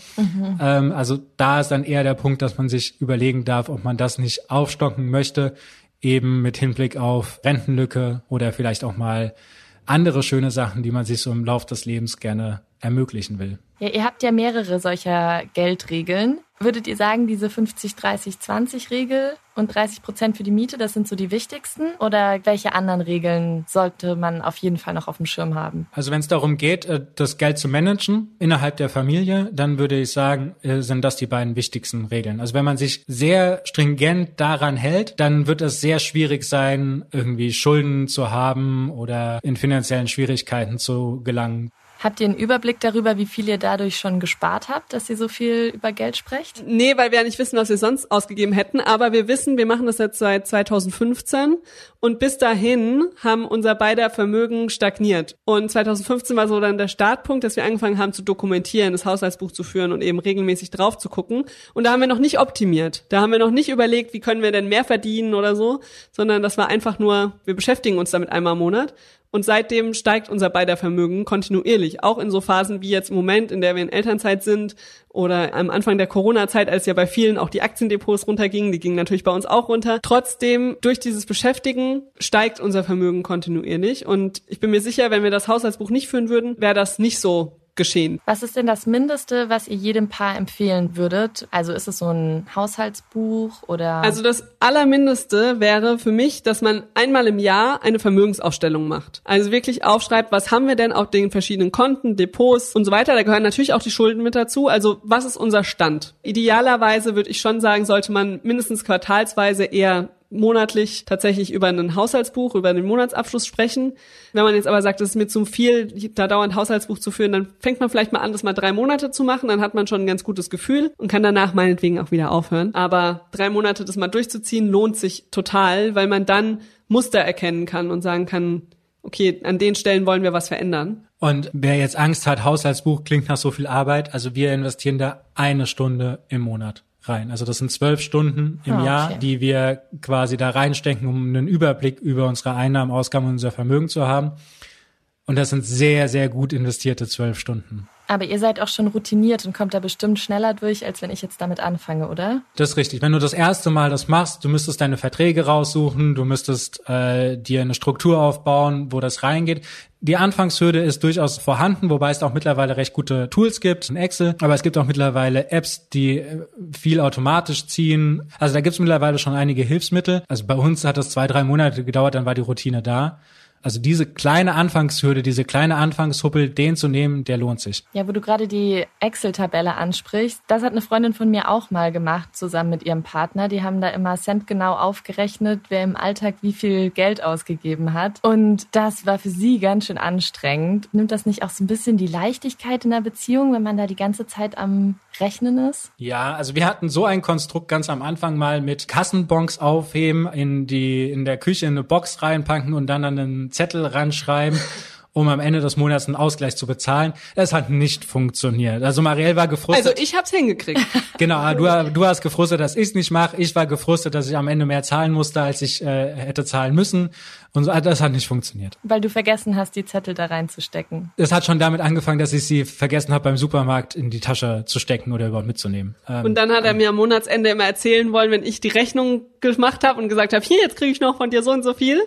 Ähm, also da ist dann eher der Punkt, dass man sich überlegen darf, ob man das nicht aufstocken möchte, eben mit Hinblick auf Rentenlücke oder vielleicht auch mal andere schöne Sachen, die man sich so im Lauf des Lebens gerne ermöglichen will. Ja, ihr habt ja mehrere solcher Geldregeln. Würdet ihr sagen, diese 50-30-20-Regel und 30 Prozent für die Miete, das sind so die wichtigsten? Oder welche anderen Regeln sollte man auf jeden Fall noch auf dem Schirm haben? Also wenn es darum geht, äh, das Geld zu managen innerhalb der Familie, dann würde ich sagen, äh, sind das die beiden wichtigsten Regeln. Also wenn man sich sehr stringent daran hält, dann wird es sehr schwierig sein, irgendwie Schulden zu haben oder in finanziellen Schwierigkeiten zu gelangen. Habt ihr einen Überblick darüber, wie viel ihr dadurch schon gespart habt, dass ihr so viel über Geld sprecht? Nee, weil wir ja nicht wissen, was wir sonst ausgegeben hätten. Aber wir wissen, wir machen das jetzt seit 2015 und bis dahin haben unser beider Vermögen stagniert. Und 2015 war so dann der Startpunkt, dass wir angefangen haben zu dokumentieren, das Haushaltsbuch zu führen und eben regelmäßig drauf zu gucken. Und da haben wir noch nicht optimiert. Da haben wir noch nicht überlegt, wie können wir denn mehr verdienen oder so, sondern das war einfach nur, wir beschäftigen uns damit einmal im Monat. Und seitdem steigt unser beider Vermögen kontinuierlich, auch in so Phasen wie jetzt im Moment, in der wir in Elternzeit sind oder am Anfang der Corona-Zeit, als ja bei vielen auch die Aktiendepots runtergingen, die gingen natürlich bei uns auch runter. Trotzdem, durch dieses Beschäftigen steigt unser Vermögen kontinuierlich. Und ich bin mir sicher, wenn wir das Haushaltsbuch nicht führen würden, wäre das nicht so geschehen. Was ist denn das Mindeste, was ihr jedem Paar empfehlen würdet? Also ist es so ein Haushaltsbuch oder? Also das Allermindeste wäre für mich, dass man einmal im Jahr eine Vermögensaufstellung macht. Also wirklich aufschreibt, was haben wir denn auf den verschiedenen Konten, Depots und so weiter. Da gehören natürlich auch die Schulden mit dazu. Also was ist unser Stand? Idealerweise würde ich schon sagen, sollte man mindestens quartalsweise eher monatlich tatsächlich über ein Haushaltsbuch, über den Monatsabschluss sprechen. Wenn man jetzt aber sagt, es ist mir zu viel, da dauernd Haushaltsbuch zu führen, dann fängt man vielleicht mal an, das mal drei Monate zu machen, dann hat man schon ein ganz gutes Gefühl und kann danach meinetwegen auch wieder aufhören. Aber drei Monate das mal durchzuziehen, lohnt sich total, weil man dann Muster erkennen kann und sagen kann, okay, an den Stellen wollen wir was verändern. Und wer jetzt Angst hat, Haushaltsbuch klingt nach so viel Arbeit, also wir investieren da eine Stunde im Monat rein. Also das sind zwölf Stunden im Ah, okay. Jahr, die wir quasi da reinstecken, um einen Überblick über unsere Einnahmen, Ausgaben und unser Vermögen zu haben. Und das sind sehr, sehr gut investierte zwölf Stunden. Aber ihr seid auch schon routiniert und kommt da bestimmt schneller durch, als wenn ich jetzt damit anfange, oder? Das ist richtig. Wenn du das erste Mal das machst, du müsstest deine Verträge raussuchen, du müsstest äh, dir eine Struktur aufbauen, wo das reingeht. Die Anfangshürde ist durchaus vorhanden, wobei es auch mittlerweile recht gute Tools gibt, in Excel, aber es gibt auch mittlerweile Apps, die äh, viel automatisch ziehen. Also da gibt es mittlerweile schon einige Hilfsmittel. Also bei uns hat das zwei, drei Monate gedauert, dann war die Routine da. Also diese kleine Anfangshürde, diese kleine Anfangshuppel, den zu nehmen, der lohnt sich. Ja, wo du gerade die Excel-Tabelle ansprichst, das hat eine Freundin von mir auch mal gemacht, zusammen mit ihrem Partner. Die haben da immer centgenau aufgerechnet, wer im Alltag wie viel Geld ausgegeben hat. Und das war für sie ganz schön anstrengend. Nimmt das nicht auch so ein bisschen die Leichtigkeit in der Beziehung, wenn man da die ganze Zeit am Rechnen ist? Ja, also wir hatten so ein Konstrukt ganz am Anfang mal mit Kassenbons aufheben, in die in der Küche in eine Box reinpacken und dann an einen Zettel ranschreiben um am Ende des Monats einen Ausgleich zu bezahlen. Es hat nicht funktioniert. Also Marielle war gefrustet. Also ich hab's hingekriegt. [LAUGHS] Genau, du, du hast gefrustet, dass ich es nicht mache. Ich war gefrustet, dass ich am Ende mehr zahlen musste, als ich äh, hätte zahlen müssen. Und so, das hat nicht funktioniert. Weil du vergessen hast, die Zettel da reinzustecken. Es hat schon damit angefangen, dass ich sie vergessen habe, beim Supermarkt in die Tasche zu stecken oder überhaupt mitzunehmen. Ähm, und dann hat er mir am Monatsende immer erzählen wollen, wenn ich die Rechnung gemacht habe und gesagt habe, hier, jetzt kriege ich noch von dir so und so viel.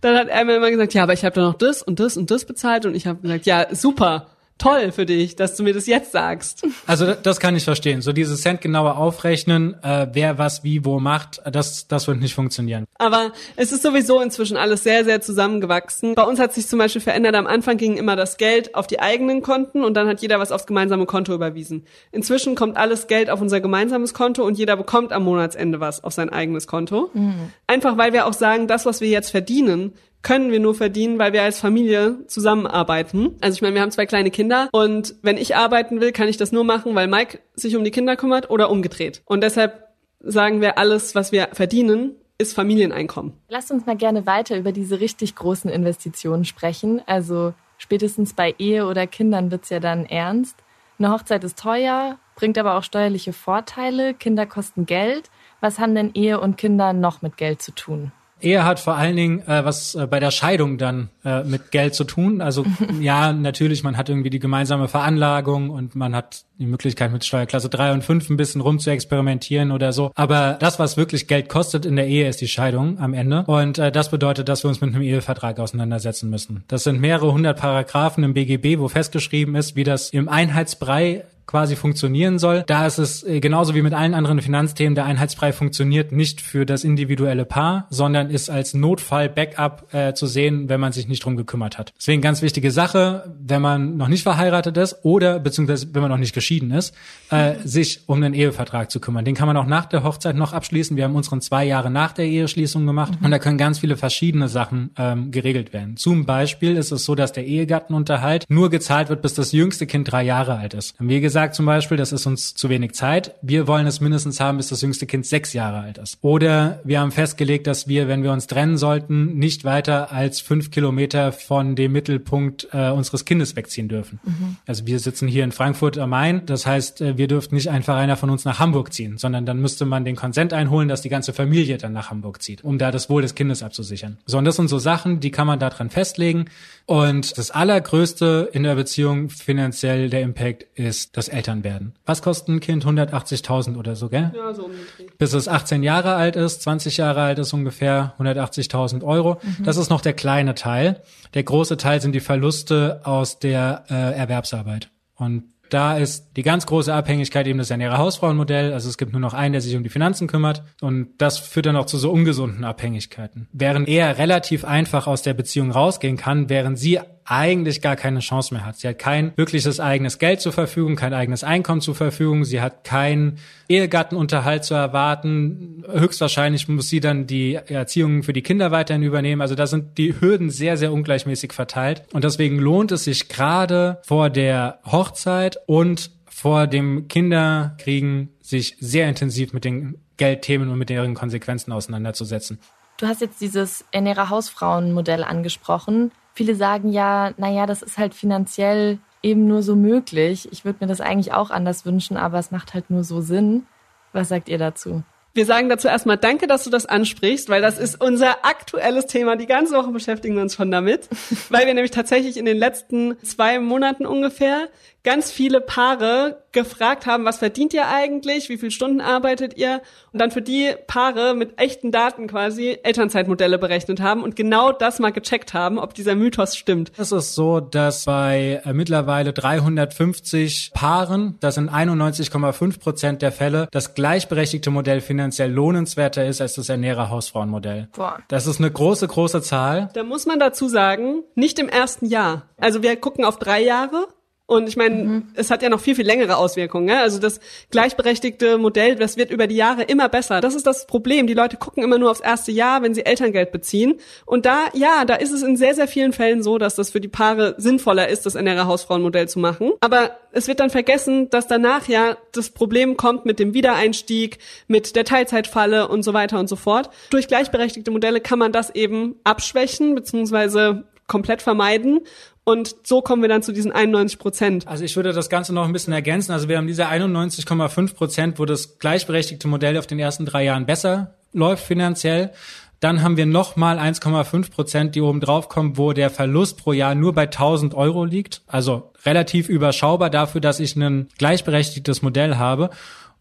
Dann hat er mir immer gesagt, ja, aber ich habe da noch das und das und das bezahlt. Und ich habe gesagt, ja, super toll für dich, dass du mir das jetzt sagst. Also das kann ich verstehen. So dieses centgenaue Aufrechnen, äh, wer was wie wo macht, das, das wird nicht funktionieren. Aber es ist sowieso inzwischen alles sehr, sehr zusammengewachsen. Bei uns hat sich zum Beispiel verändert, am Anfang ging immer das Geld auf die eigenen Konten und dann hat jeder was aufs gemeinsame Konto überwiesen. Inzwischen kommt alles Geld auf unser gemeinsames Konto und jeder bekommt am Monatsende was auf sein eigenes Konto. Mhm. Einfach weil wir auch sagen, das, was wir jetzt verdienen, können wir nur verdienen, weil wir als Familie zusammenarbeiten. Also ich meine, wir haben zwei kleine Kinder und wenn ich arbeiten will, kann ich das nur machen, weil Mike sich um die Kinder kümmert oder umgedreht. Und deshalb sagen wir, alles, was wir verdienen, ist Familieneinkommen. Lasst uns mal gerne weiter über diese richtig großen Investitionen sprechen. Also spätestens bei Ehe oder Kindern wird's ja dann ernst. Eine Hochzeit ist teuer, bringt aber auch steuerliche Vorteile, Kinder kosten Geld. Was haben denn Ehe und Kinder noch mit Geld zu tun? Ehe hat vor allen Dingen äh, was äh, bei der Scheidung dann äh, mit Geld zu tun. Also ja, natürlich, man hat irgendwie die gemeinsame Veranlagung und man hat die Möglichkeit mit Steuerklasse 3 und 5 ein bisschen rum zu experimentieren oder so. Aber das, was wirklich Geld kostet in der Ehe, ist die Scheidung am Ende. Und äh, das bedeutet, dass wir uns mit einem Ehevertrag auseinandersetzen müssen. Das sind mehrere hundert Paragraphen im BGB, wo festgeschrieben ist, wie das im Einheitsbrei quasi funktionieren soll. Da ist es äh, genauso wie mit allen anderen Finanzthemen, der Einheitsbrei funktioniert nicht für das individuelle Paar, sondern ist als Notfall-Backup äh, zu sehen, wenn man sich nicht drum gekümmert hat. Deswegen ganz wichtige Sache, wenn man noch nicht verheiratet ist oder beziehungsweise wenn man noch nicht geschieden ist, äh, sich um einen Ehevertrag zu kümmern. Den kann man auch nach der Hochzeit noch abschließen. Wir haben unseren zwei Jahre nach der Eheschließung gemacht mhm. und da können ganz viele verschiedene Sachen ähm, geregelt werden. Zum Beispiel ist es so, dass der Ehegattenunterhalt nur gezahlt wird, bis das jüngste Kind drei Jahre alt ist. Haben wir gesagt zum Beispiel, das ist uns zu wenig Zeit. Wir wollen es mindestens haben, bis das jüngste Kind sechs Jahre alt ist. Oder wir haben festgelegt, dass wir, wenn wir uns trennen sollten, nicht weiter als fünf Kilometer von dem Mittelpunkt äh, unseres Kindes wegziehen dürfen. Mhm. Also wir sitzen hier in Frankfurt am Main. Das heißt, äh, wir dürften nicht einfach einer von uns nach Hamburg ziehen, sondern dann müsste man den Konsent einholen, dass die ganze Familie dann nach Hamburg zieht, um da das Wohl des Kindes abzusichern. So, und das sind so Sachen, die kann man da dran festlegen. Und das Allergrößte in der Beziehung finanziell der Impact ist das Elternwerden. Was kostet ein Kind? 180.000 oder so, gell? Ja, so ungefähr. Bis es 18 Jahre alt ist, 20 Jahre alt ist ungefähr 180.000 Euro. Mhm. Das ist noch der kleine Teil. Der große Teil sind die Verluste aus der äh, Erwerbsarbeit. Und da ist die ganz große Abhängigkeit eben das ernähre Hausfrauenmodell. Also es gibt nur noch einen, der sich um die Finanzen kümmert. Und das führt dann auch zu so ungesunden Abhängigkeiten. Während er relativ einfach aus der Beziehung rausgehen kann, während sie eigentlich gar keine Chance mehr hat. Sie hat kein wirkliches eigenes Geld zur Verfügung, kein eigenes Einkommen zur Verfügung, sie hat keinen Ehegattenunterhalt zu erwarten. Höchstwahrscheinlich muss sie dann die Erziehung für die Kinder weiterhin übernehmen. Also da sind die Hürden sehr, sehr ungleichmäßig verteilt. Und deswegen lohnt es sich gerade vor der Hochzeit und vor dem Kinderkriegen sich sehr intensiv mit den Geldthemen und mit deren Konsequenzen auseinanderzusetzen. Du hast jetzt dieses Ernährer Hausfrauenmodell angesprochen. Viele sagen ja, naja, das ist halt finanziell eben nur so möglich. Ich würde mir das eigentlich auch anders wünschen, aber es macht halt nur so Sinn. Was sagt ihr dazu? Wir sagen dazu erstmal Danke, dass du das ansprichst, weil das ist unser aktuelles Thema. Die ganze Woche beschäftigen wir uns schon damit, [LAUGHS] weil wir nämlich tatsächlich in den letzten zwei Monaten ungefähr ganz viele Paare gefragt haben, was verdient ihr eigentlich, wie viele Stunden arbeitet ihr und dann für die Paare mit echten Daten quasi Elternzeitmodelle berechnet haben und genau das mal gecheckt haben, ob dieser Mythos stimmt. Es ist so, dass bei äh, mittlerweile 350 Paaren, das sind 91,5 Prozent der Fälle, das gleichberechtigte Modell finanziell lohnenswerter ist als das Ernährer-Hausfrauenmodell. Boah. Das ist eine große, große Zahl. Da muss man dazu sagen, nicht im ersten Jahr. Also wir gucken auf drei Jahre und ich meine, mhm. es hat ja noch viel, viel längere Auswirkungen. Ne? Also das gleichberechtigte Modell, das wird über die Jahre immer besser. Das ist das Problem. Die Leute gucken immer nur aufs erste Jahr, wenn sie Elterngeld beziehen. Und da, ja, da ist es in sehr, sehr vielen Fällen so, dass das für die Paare sinnvoller ist, das ernährer Hausfrauenmodell zu machen. Aber es wird dann vergessen, dass danach ja das Problem kommt mit dem Wiedereinstieg, mit der Teilzeitfalle und so weiter und so fort. Durch gleichberechtigte Modelle kann man das eben abschwächen, beziehungsweise komplett vermeiden. Und so kommen wir dann zu diesen 91 Prozent. Also ich würde das Ganze noch ein bisschen ergänzen. Also wir haben diese 91,5 Prozent, wo das gleichberechtigte Modell auf den ersten drei Jahren besser läuft finanziell. Dann haben wir nochmal 1,5 Prozent, die oben drauf kommen, wo der Verlust pro Jahr nur bei 1000 Euro liegt. Also relativ überschaubar dafür, dass ich ein gleichberechtigtes Modell habe.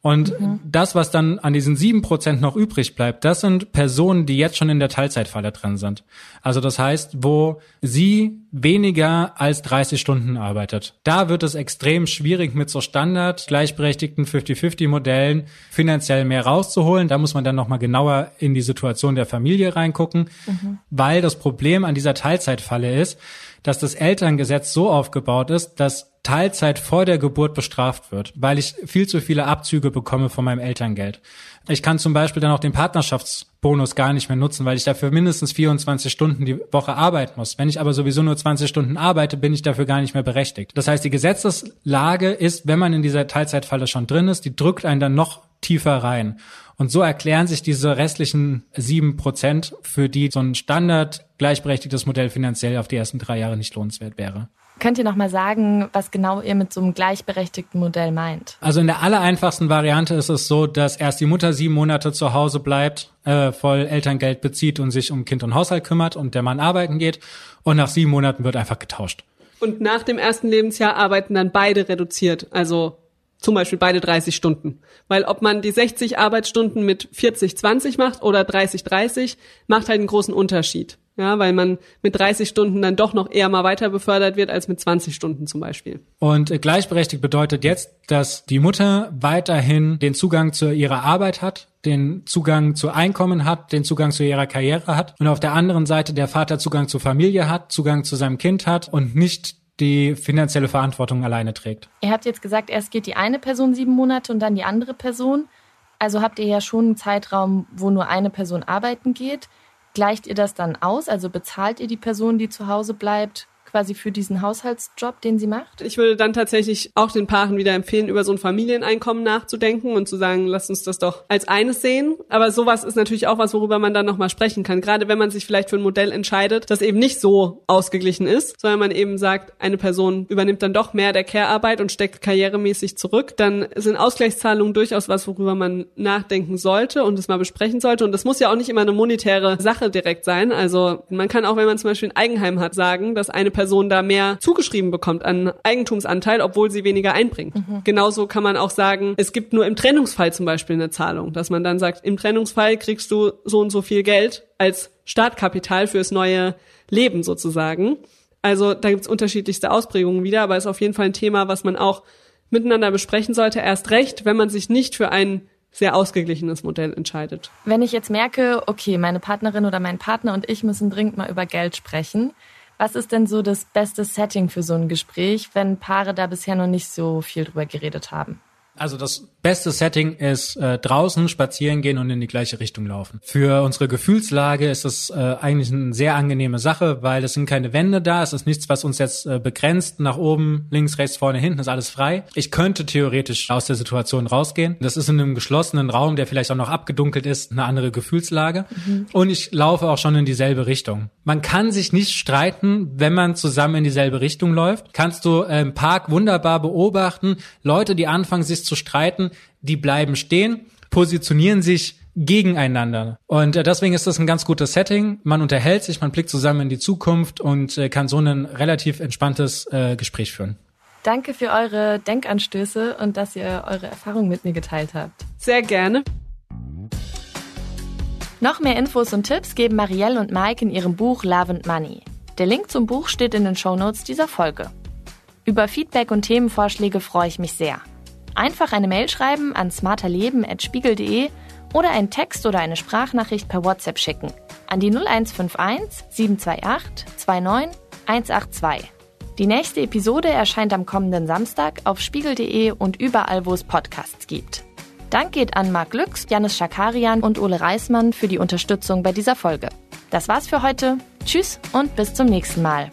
Und mhm. das, was dann an diesen sieben Prozent noch übrig bleibt, das sind Personen, die jetzt schon in der Teilzeitfalle drin sind. Also das heißt, wo sie weniger als 30 Stunden arbeitet. Da wird es extrem schwierig mit so Standard gleichberechtigten 50-50 Modellen finanziell mehr rauszuholen. Da muss man dann nochmal genauer in die Situation der Familie reingucken, mhm. weil das Problem an dieser Teilzeitfalle ist, dass das Elterngesetz so aufgebaut ist, dass Teilzeit vor der Geburt bestraft wird, weil ich viel zu viele Abzüge bekomme von meinem Elterngeld. Ich kann zum Beispiel dann auch den Partnerschaftsbonus gar nicht mehr nutzen, weil ich dafür mindestens 24 Stunden die Woche arbeiten muss. Wenn ich aber sowieso nur 20 Stunden arbeite, bin ich dafür gar nicht mehr berechtigt. Das heißt, die Gesetzeslage ist, wenn man in dieser Teilzeitfalle schon drin ist, die drückt einen dann noch tiefer rein. Und so erklären sich diese restlichen sieben Prozent, für die so ein Standard gleichberechtigtes Modell finanziell auf die ersten drei Jahre nicht lohnenswert wäre. Könnt ihr noch mal sagen, was genau ihr mit so einem gleichberechtigten Modell meint? Also in der allereinfachsten Variante ist es so, dass erst die Mutter sieben Monate zu Hause bleibt, äh, voll Elterngeld bezieht und sich um Kind und Haushalt kümmert und der Mann arbeiten geht und nach sieben Monaten wird einfach getauscht. Und nach dem ersten Lebensjahr arbeiten dann beide reduziert, also zum Beispiel beide 30 Stunden. Weil ob man die 60 Arbeitsstunden mit 40, 20 macht oder 30, 30, macht halt einen großen Unterschied. Ja, weil man mit 30 Stunden dann doch noch eher mal weiter befördert wird als mit 20 Stunden zum Beispiel. Und äh, gleichberechtigt bedeutet jetzt, dass die Mutter weiterhin den Zugang zu ihrer Arbeit hat, den Zugang zu Einkommen hat, den Zugang zu ihrer Karriere hat und auf der anderen Seite der Vater Zugang zur Familie hat, Zugang zu seinem Kind hat und nicht die finanzielle Verantwortung alleine trägt. Ihr habt jetzt gesagt, erst geht die eine Person sieben Monate und dann die andere Person. Also habt ihr ja schon einen Zeitraum, wo nur eine Person arbeiten geht. Gleicht ihr das dann aus? Also bezahlt ihr die Person, die zu Hause bleibt, quasi für diesen Haushaltsjob, den sie macht? Ich würde dann tatsächlich auch den Paaren wieder empfehlen, über so ein Familieneinkommen nachzudenken und zu sagen, lass uns das doch als eines sehen. Aber sowas ist natürlich auch was, worüber man dann nochmal sprechen kann. Gerade wenn man sich vielleicht für ein Modell entscheidet, das eben nicht so ausgeglichen ist, sondern man eben sagt, eine Person übernimmt dann doch mehr der Care-Arbeit und steckt karrieremäßig zurück, dann sind Ausgleichszahlungen durchaus was, worüber man nachdenken sollte und es mal besprechen sollte. Und das muss ja auch nicht immer eine monetäre Sache direkt sein. Also man kann auch, wenn man zum Beispiel ein Eigenheim hat, sagen, dass eine Person Person da mehr zugeschrieben bekommt an Eigentumsanteil, obwohl sie weniger einbringt. Mhm. Genauso kann man auch sagen, es gibt nur im Trennungsfall zum Beispiel eine Zahlung, dass man dann sagt, im Trennungsfall kriegst du so und so viel Geld als Startkapital fürs neue Leben sozusagen. Also da gibt's unterschiedlichste Ausprägungen wieder, aber ist auf jeden Fall ein Thema, was man auch miteinander besprechen sollte. Erst recht, wenn man sich nicht für ein sehr ausgeglichenes Modell entscheidet. Wenn ich jetzt merke, okay, meine Partnerin oder mein Partner und ich müssen dringend mal über Geld sprechen, was ist denn so das beste Setting für so ein Gespräch, wenn Paare da bisher noch nicht so viel drüber geredet haben? Also das beste Setting ist äh, draußen spazieren gehen und in die gleiche Richtung laufen. Für unsere Gefühlslage ist das äh, eigentlich eine sehr angenehme Sache, weil es sind keine Wände da, es ist nichts, was uns jetzt äh, begrenzt, nach oben, links, rechts, vorne, hinten, ist alles frei. Ich könnte theoretisch aus der Situation rausgehen. Das ist in einem geschlossenen Raum, der vielleicht auch noch abgedunkelt ist, eine andere Gefühlslage. Mhm. Und ich laufe auch schon in dieselbe Richtung. Man kann sich nicht streiten, wenn man zusammen in dieselbe Richtung läuft. Kannst du äh, im Park wunderbar beobachten, Leute, die anfangen, sich zu streiten, die bleiben stehen, positionieren sich gegeneinander. Und äh, deswegen ist das ein ganz gutes Setting. Man unterhält sich, man blickt zusammen in die Zukunft und äh, kann so ein relativ entspanntes äh, Gespräch führen. Danke für eure Denkanstöße und dass ihr eure Erfahrungen mit mir geteilt habt. Sehr gerne. Noch mehr Infos und Tipps geben Marielle und Mike in ihrem Buch Love and Money. Der Link zum Buch steht in den Shownotes dieser Folge. Über Feedback und Themenvorschläge freue ich mich sehr. Einfach eine Mail schreiben an smarterleben.spiegel.de oder einen Text oder eine Sprachnachricht per WhatsApp schicken an die 0151 728 29 182. Die nächste Episode erscheint am kommenden Samstag auf spiegel.de und überall, wo es Podcasts gibt. Dank geht an Marc Lüx, Janis Schakarian und Ole Reismann für die Unterstützung bei dieser Folge. Das war's für heute. Tschüss und bis zum nächsten Mal.